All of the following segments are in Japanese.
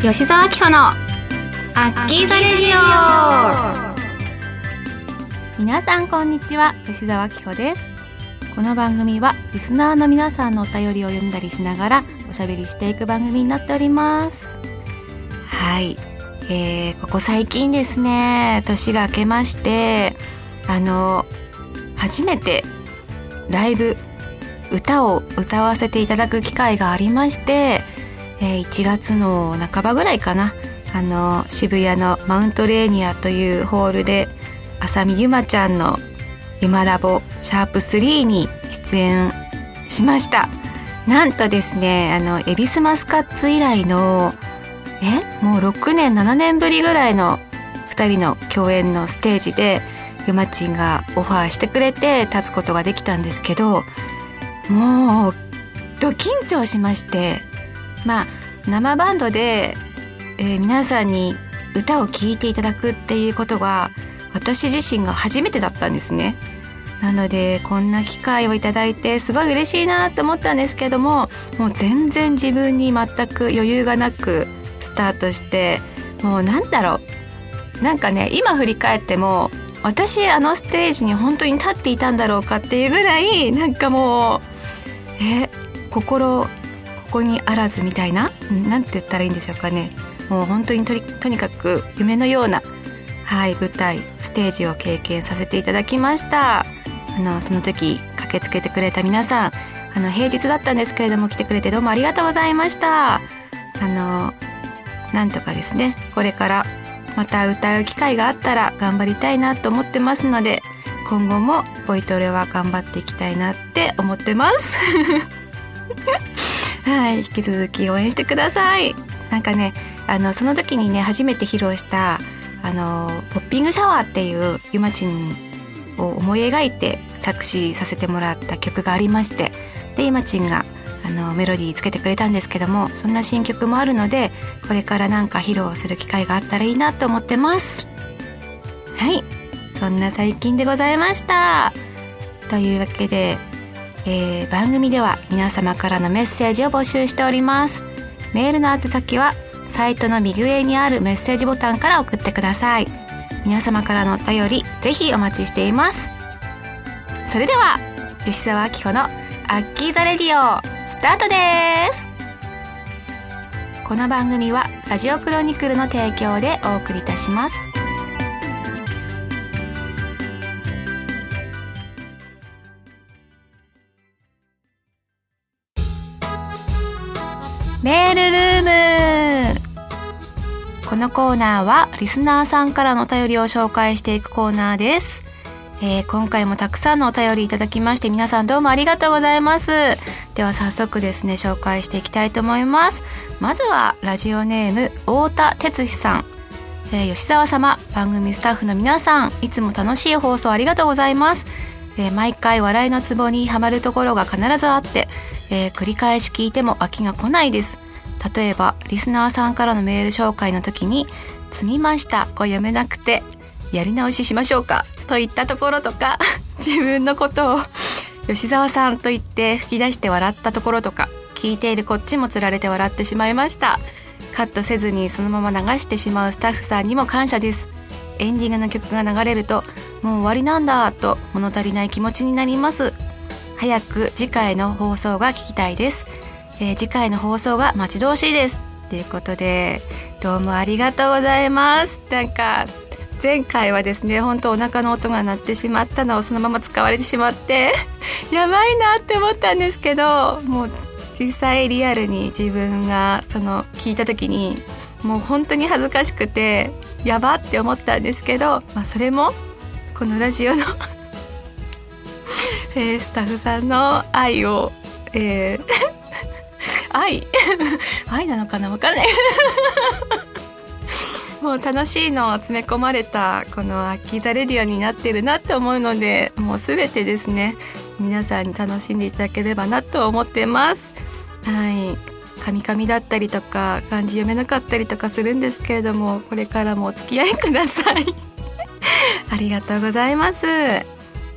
吉澤明穂のアッキーザレディオ。皆さんこんにちは吉澤明穂です。この番組はリスナーの皆さんのお便りを読んだりしながらおしゃべりしていく番組になっております。はい、えー、ここ最近ですね年が明けましてあの初めてライブ歌を歌わせていただく機会がありましてえー、1月の半ばぐらいかな。あの渋谷のマウントレーニアというホールで浅見ゆまちゃんの「ゆまラボシャープ3」に出演しました。なんとですねあの恵比寿マスカッツ以来のえもう6年7年ぶりぐらいの2人の共演のステージでゆまちんがオファーしてくれて立つことができたんですけどもうド緊張しましてまあ生バンドで、えー、皆さんに歌を聴いていただくっていうことが私自身が初めてだったんですね。なのでこんな機会をいただいてすごい嬉しいなと思ったんですけどももう全然自分に全く余裕がなくスタートしてもうなんだろうなんかね今振り返っても私あのステージに本当に立っていたんだろうかっていうぐらいなんかもうえ心ここにあらずみたいな？何て言ったらいいんでしょうかね。もう本当にととにかく夢のようなはい舞台ステージを経験させていただきました。あのその時駆けつけてくれた皆さんあの平日だったんですけれども来てくれてどうもありがとうございました。あのなんとかですねこれからまた歌う機会があったら頑張りたいなと思ってますので今後もボイトレは頑張っていきたいなって思ってます。はい引き続き応援してください。なんかねあのその時にね初めて披露したあのポッピングシャワーっていうゆまちんを思い描いて作詞させてもらった曲がありましてでゆまちんがあのメロディーつけてくれたんですけどもそんな新曲もあるのでこれからなんか披露する機会があったらいいなと思ってます。はいそんな最近でございました。というわけでえー、番組では皆様からのメッセージを募集しております。メールの宛先はサイトの右上にあるメッセージボタンから送ってください。皆様からのお便りぜひお待ちしています。それでは吉澤明子のアッキーザレディオスタートです。この番組はラジオクロニクルの提供でお送りいたします。のコーナーはリスナーさんからのお便りを紹介していくコーナーです、えー、今回もたくさんのお便りいただきまして皆さんどうもありがとうございます。では早速ですね紹介していきたいと思います。まずはラジオネーム太田哲司さん。えー、吉澤様番組スタッフの皆さんいつも楽しい放送ありがとうございます、えー、毎回笑いのツボにはまるところが必ずあってえー、繰り返し聞いても飽きが来ないです。例えばリスナーさんからのメール紹介の時に「積みました」これ読めなくて「やり直ししましょうか」といったところとか 自分のことを吉沢さんと言って吹き出して笑ったところとか聞いているこっちもつられて笑ってしまいましたカットせずにそのまま流してしまうスタッフさんにも感謝です。エンディングの曲が流れるともう終わりなんだと物足りない気持ちになります。早く次回の放送が聞きたいです、えー、次回の放送が待ち遠しいです。ということでどうもありがとうございます。なんか前回はですね本当お腹の音が鳴ってしまったのをそのまま使われてしまって やばいなって思ったんですけどもう実際リアルに自分がその聞いた時にもう本当に恥ずかしくてやばって思ったんですけど、まあ、それもこのラジオの えー、スタッフさんの愛を、えー、愛。愛なのかな？わかんない。もう楽しいのを詰め込まれたこの「アッキーザレディオ」になってるなって思うのでもう全てですね皆さんに楽しんでいただければなと思ってます。はい。カミカミだったりとか漢字読めなかったりとかするんですけれどもこれからもお付き合いください。ありがとうございます。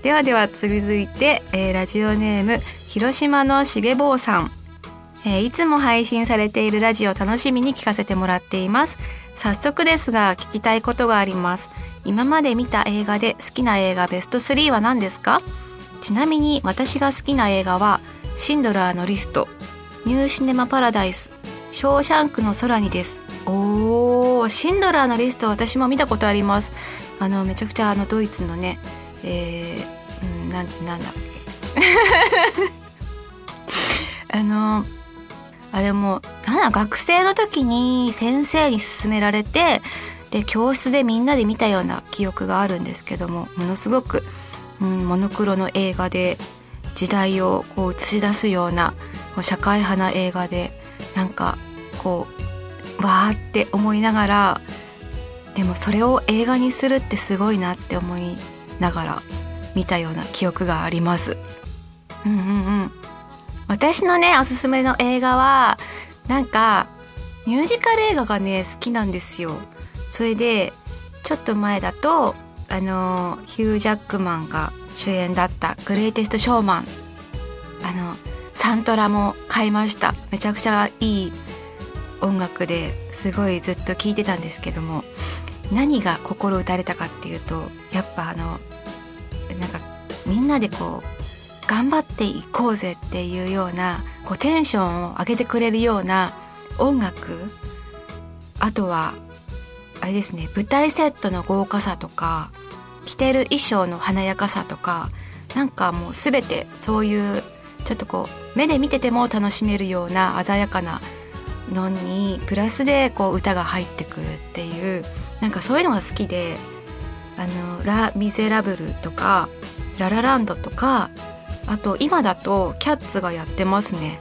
ではでは続いて、えー、ラジオネーム広島のしげぼうさん、えー、いつも配信されているラジオ楽しみに聞かせてもらっています。早速ですが聞きたいことがあります。今まで見た映画で好きな映画ベスト3は何ですか？ちなみに私が好きな映画はシンドラーのリスト。ニューシネマパラダイス。ショーシャンクの空にです。おーシンドラーのリスト私も見たことあります。あのめちゃくちゃあのドイツのねえー、うんななんだっけ。あのあでもなんだ学生の時に先生に勧められてで教室でみんなで見たような記憶があるんですけどもものすごく、うん、モノクロの映画で時代をこう映し出すような社会派な映画でなんかこうわーって思いながらでもそれを映画にするってすごいなって思いながら見たような記憶があります。うんうんうん私のねおすすめの映画はなんかミュージカル映画がね好きなんですよ。それでちょっと前だとあのヒュー・ジャックマンが主演だった「グレイテスト・ショーマン」あのサントラも買いましためちゃくちゃいい音楽ですごいずっと聴いてたんですけども何が心打たれたかっていうとやっぱあのなんかみんなでこう頑張っていこうぜっていうようなこうテンションを上げてくれるような音楽。あとはあれですね舞台セットの豪華さとか着てる衣装の華やかさとかなんかもう全てそういうちょっとこう目で見てても楽しめるような鮮やかなのにプラスでこう歌が入ってくるっていうなんかそういうのが好きで「あのラ・ミゼラブル」とか「ララランド」とかあと今だとキャッツがやってますね。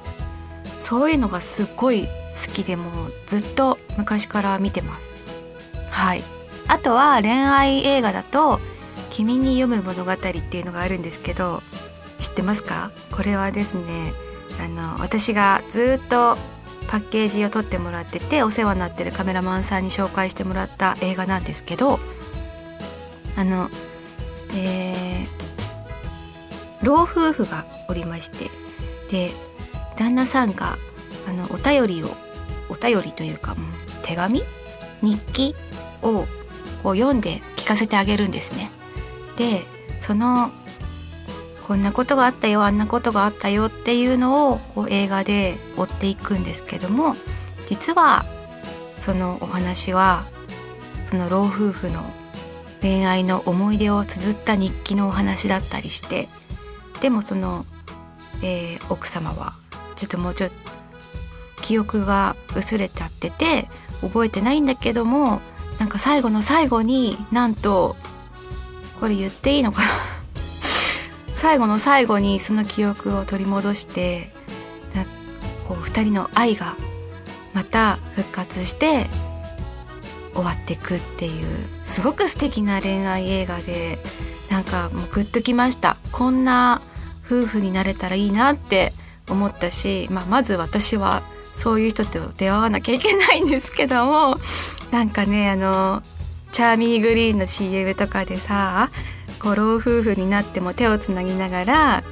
そういうのがすっごい好きでもずっと昔から見てます。はい。あとは恋愛映画だと「君に読む物語」っていうのがあるんですけど知ってますか？これはですねあの私がずっとパッケージを取ってもらっててお世話になってるカメラマンさんに紹介してもらった映画なんですけどあのえー、老夫婦がおりましてで旦那さんがあのお便りをお便りというか手紙日記をこう読んで聞かせてあげるんですね。でそのこんなことがあったよあんなことがあったよっていうのをこう映画で追っていくんですけども実はそのお話はその老夫婦の恋愛の思い出を綴った日記のお話だったりしてでもその、えー、奥様はちょっともうちょっと記憶が薄れちゃってて覚えてないんだけどもなんか最後の最後になんとこれ言っていいのかな？最後の最後にその記憶を取り戻してこう2人の愛がまた復活して終わっていくっていうすごく素敵な恋愛映画でなんかもうグッときました。こんな夫婦になれたらいいなって思ったし、まあ、まず私はそういう人と出会わなきゃいけないんですけどもなんかねあのチャーミーグリーンの CM とかでさご老夫婦になっても手をつなぎながら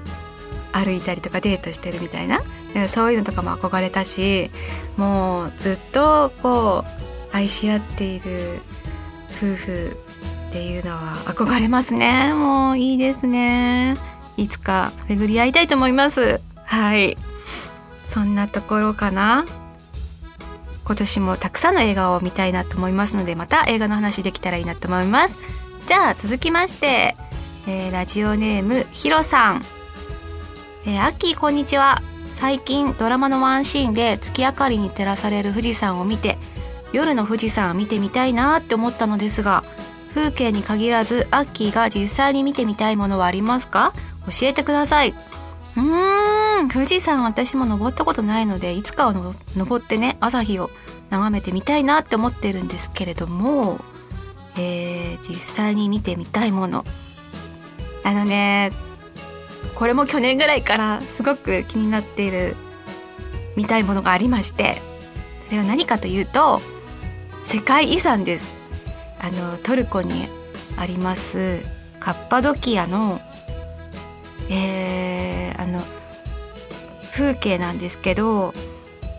歩いたりとかデートしてるみたいなそういうのとかも憧れたしもうずっとこう愛し合っている夫婦っていうのは憧れますねもういいですね。いつか巡り合いたいと思います。はい。そんなところかな。今年もたくさんの映画を見たいなと思いますのでまた映画の話できたらいいなと思います。じゃあ続きまして、えー、ラジオネームひろさん、えー、アッキーこんにちは。最近ドラマのワンシーンで月明かりに照らされる富士山を見て夜の富士山を見てみたいなって思ったのですが風景に限らずアッキーが実際に見てみたいものはありますか？教えてください。うーん。富士山私も登ったことないのでいつかは登ってね朝日を眺めてみたいなって思ってるんですけれども、えー、実際に見てみたいもの。あのねこれも去年ぐらいからすごく気になっている見たいものがありましてそれは何かというと世界遺産です。あのトルコにありますカッパドキアのえー、あの風景なんですけど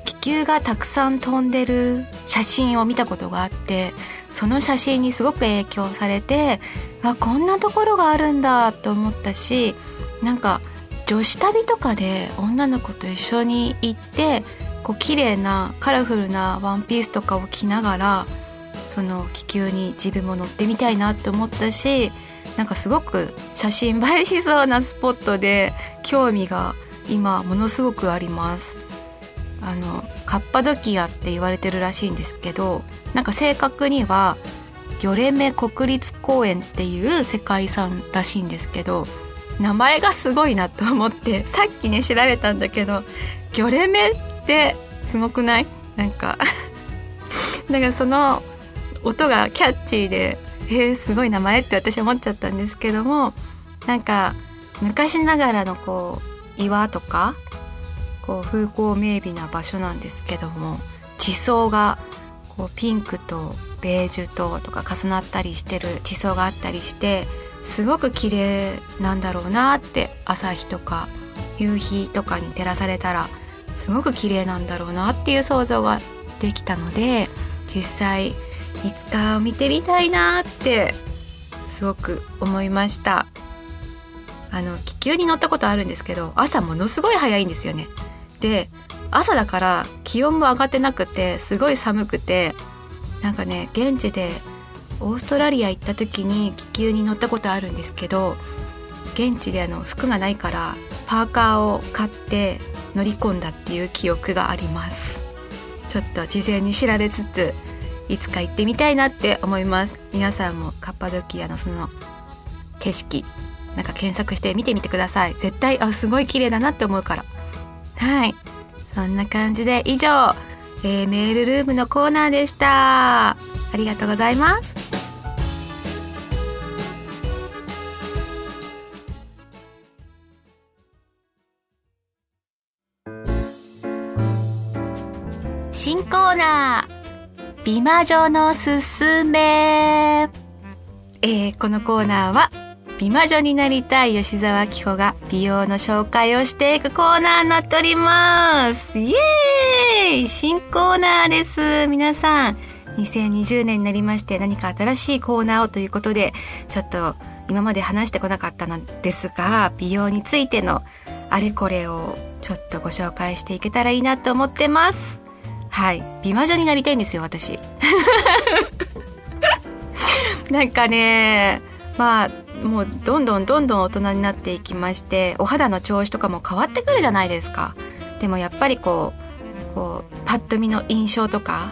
気球がたくさん飛んでる写真を見たことがあってその写真にすごく影響されてあこんなところがあるんだと思ったしなんか女子旅とかで女の子と一緒に行ってこう綺麗なカラフルなワンピースとかを着ながらその気球に自分も乗ってみたいなって思ったしなんかすごく写真映えしそうなスポットで興味が今ものすごくあります。あのカッパドキアって言われてるらしいんですけどなんか正確にはギョレメ国立公園っていう世界遺産らしいんですけど名前がすごいなと思って さっきね調べたんだけどギョレメってすごくない？なんか だからその音がキャッチーで え、すごい名前って私思っちゃったんですけどもなんか昔ながらのこう岩とかこう風光明媚な場所なんですけども地層がこうピンクとベージュととか重なったりしてる地層があったりしてすごく綺麗なんだろうなって朝日とか夕日とかに照らされたらすごく綺麗なんだろうなっていう想像ができたので実際いつか見てみたいなってすごく思いました。あの気球に乗ったことあるんですけど朝ものすごい早いんですよね。で朝だから気温も上がってなくてすごい寒くてなんかね現地でオーストラリア行った時に気球に乗ったことあるんですけど現地であの服がないからパーカーを買って乗り込んだっていう記憶があります。ちょっと事前に調べつついつか行ってみたいなって思います。皆さんもカッパドキアのその景色なんか検索して見てみてください。絶対あすごい綺麗だなって思うから。はい。そんな感じで以上、えー、メールルームのコーナーでした。ありがとうございます。新コーナー。美魔女のすすめ。えー、このコーナーは美魔女になりたい吉沢紀子が美容の紹介をしていくコーナーになっております。イエーイ！新コーナーです。皆さん2020年になりまして何か新しいコーナーをということでちょっと今まで話してこなかったのですが美容についてのあれこれをちょっとご紹介していけたらいいなと思ってます。はい。美魔女になりたいんですよ私。なんかねまあもうどんどんどんどん大人になっていきましてお肌の調子とかも変わってくるじゃないですか。でもやっぱりこうこうパッと見の印象とか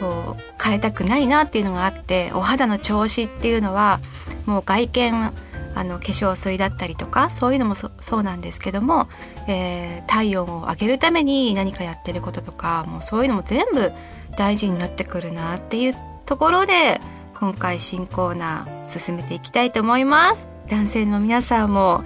こう変えたくないなっていうのがあってお肌の調子っていうのはもう外見あの化粧水だったりとかそういうのもそうなんですけども、えー、体温を上げるために何かやってることとかもうそういうのも全部大事になってくるなっていうところで今回新コーナー進めていきたいと思います。男性の皆さんも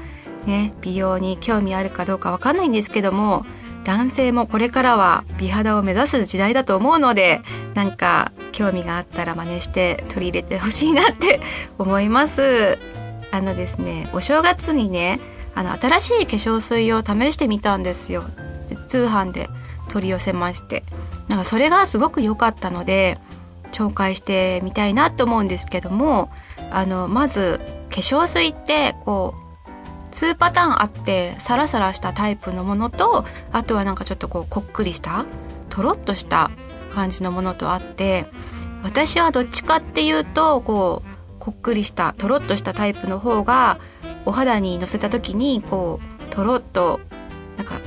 ね美容に興味あるかどうかわかんないんですけども男性もこれからは美肌を目指す時代だと思うのでなんか興味があったら真似して取り入れてほしいなって思います。あのですねお正月にねあの新しい化粧水を試してみたんですよ。通販で取り寄せまして。なんかそれがすごく良かったので紹介してみたいなと思うんですけどもあのまず化粧水ってこう2パターンあってサラサラしたタイプのものとあとはなんかちょっとこうこっくりしたとろっとした感じのものとあって私はどっちかっていうとこうこっくりしたとろっとしたタイプの方がお肌にのせた時にこうとろっとなんか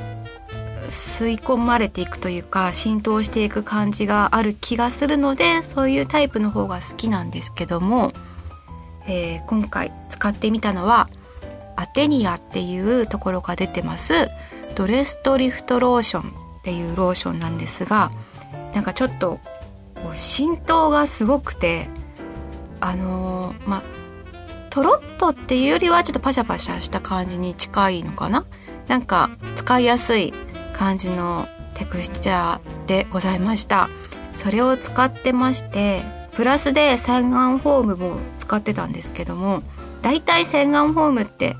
吸い込まれていくというか浸透していく感じがある気がするのでそういうタイプの方が好きなんですけども、えー、今回使ってみたのはアテニアっていうところが出てますドレストリフトローションっていうローションなんですがなんかちょっと浸透がすごくてあのー、まあとろっとっていうよりはちょっとパシャパシャした感じに近いのかな？なんか使いやすい感じのテクスチャーでございました。それを使ってましてプラスで洗顔フォームも使ってたんですけどもだいたい洗顔フォームって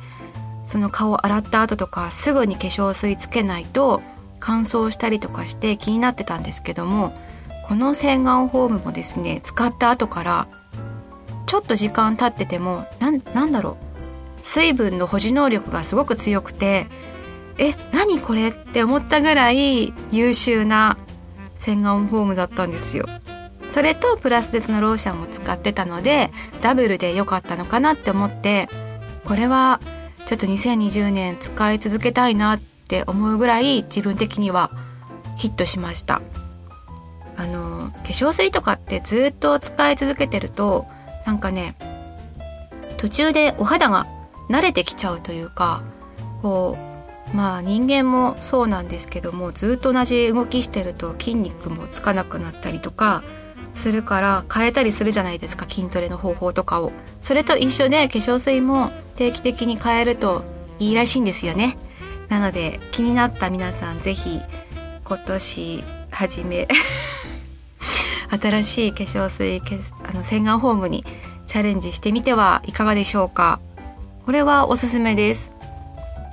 その顔洗った後とかすぐに化粧水つけないと乾燥したりとかして気になってたんですけどもこの洗顔フォームもですね使った後からちょっと時間経っててもなんだろう水分の保持能力がすごく強くてえ何これって思ったぐらい優秀な洗顔フォームだったんですよ。それとプラス鉄のローションを使ってたのでダブルで良かったのかなって思ってこれはちょっと2020年使い続けたいなって思うぐらい自分的にはヒットしましたあの化粧水とかってずっと使い続けてるとなんかね途中でお肌が慣れてきちゃうというかこうまあ人間もそうなんですけどもずっと同じ動きしてると筋肉もつかなくなったりとかするから変えたりするじゃないですか筋トレの方法とかを。それと一緒で化粧水も定期的に変えるといいらしいんですよね。なので気になった皆さん是非今年初め 新しい化粧水あの洗顔フォームにチャレンジしてみてはいかがでしょうか？これはおすすめです。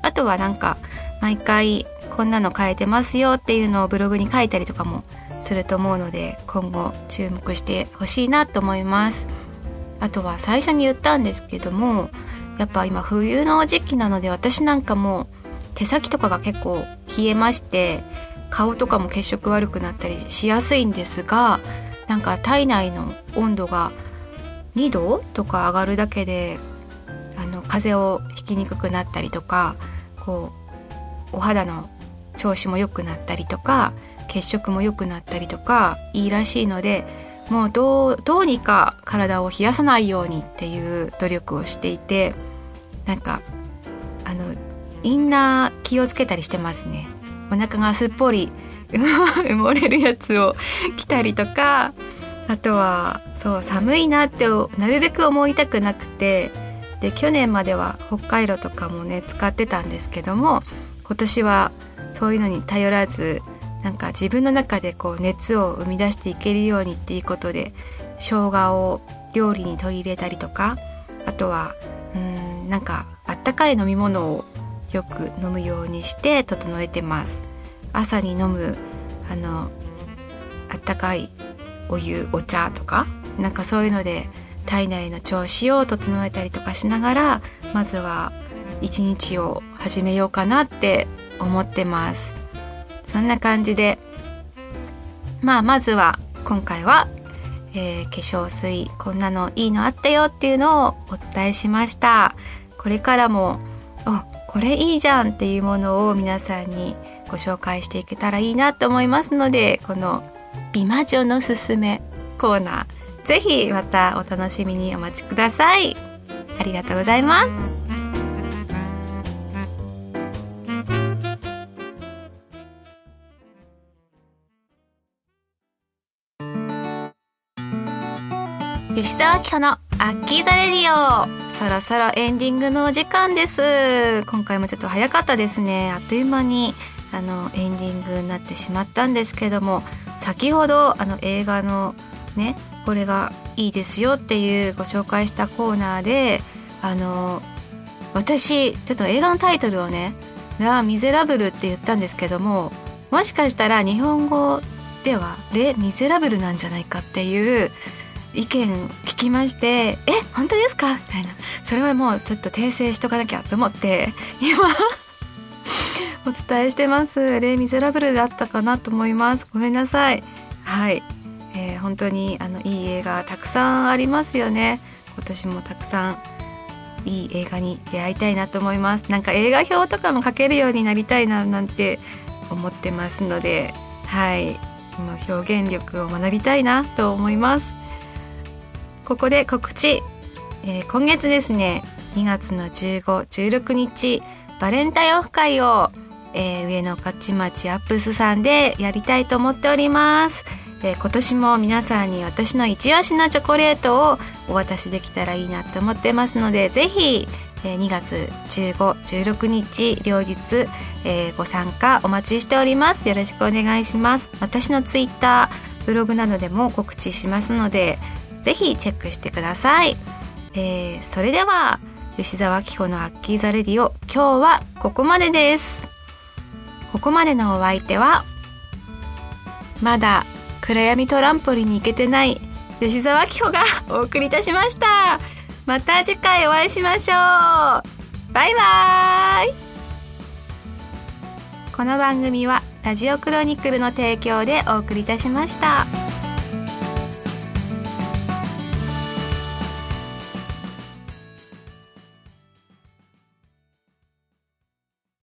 あとはなんか毎回こんなの変えてますよっていうのをブログに書いたりとかもすると思うので今後注目してほしいなと思います。あとは最初に言ったんですけどもやっぱ今冬の時期なので私なんかも手先とかが結構冷えまして顔とかも血色悪くなったりしやすいんですがなんか体内の温度が2度とか上がるだけであの風邪をひきにくくなったりとかこうお肌の調子も良くなったりとか血色も良くなったりとかいいらしいのでもうどうにか体を冷やさないようにっていう努力をしていてなんかあのインナー気をつけたりしてますね。お腹がすっぽり 埋もれるやつを着たりとかあとはそう寒いなってなるべく思いたくなくてで去年までは北海道とかもね使ってたんですけども今年はそういうのに頼らずなんか自分の中でこう熱を生み出していけるようにっていうことで生姜を料理に取り入れたりとかあとはうんなんかあったかい飲み物をよく飲むようにして整えてます。朝に飲むあのあったかいお湯お茶とかなんかそういうので体内の調子を整えたりとかしながらまずは一日を始めようかなって思ってます。そんな感じでまあまずは今回は、えー、化粧水こんなのいいのあったよっていうのをお伝えしました。これからもあこれいいじゃんっていうものを皆さんにご紹介していけたらいいなと思いますのでこの美魔女のすすめコーナーぜひまたお楽しみにお待ちください。ありがとうございます。吉沢明子のアッキーザレディオ。そろそろエンディングのお時間です。今回もちょっと早かったですね。あっという間にあのエンディングになってしまったんですけども先ほどあの映画のねこれがいいですよっていうご紹介したコーナーであの私ちょっと映画のタイトルをね「ラ・ミゼラブル」って言ったんですけどももしかしたら日本語では「レ・ミゼラブル」なんじゃないかっていう意見聞きまして「え本当ですか?」みたいな。それはもうちょっと訂正しとかなきゃと思って今 お伝えしてます。レイ・ミゼラブルだったかなと思います。ごめんなさい。はい、えー、本当にあのいい映画たくさんありますよね。今年もたくさんいい映画に出会いたいなと思います。なんか映画表とかも書けるようになりたいななんて思ってますのではい。この表現力を学びたいなと思います。ここで告知、えー、今月ですね2月の1516日バレンタインオフ会を、えー、上野勝町アップスさんでやりたいと思っております、えー、今年も皆さんに私の一押しのチョコレートをお渡しできたらいいなと思ってますのでぜひ、えー、2月1516日両日、えー、ご参加お待ちしております。よろしくお願いします。私のツイッターブログなどでも告知しますのでぜひチェックしてください、えー、それでは吉澤明子のアッキーザレディオ今日はここまでです。ここまでのお相手はまだ暗闇トランポリンに行けてない吉沢紀穂がお送りいたしました。また次回お会いしましょう。バイバイ。この番組はラジオクロニクルの提供でお送りいたしました。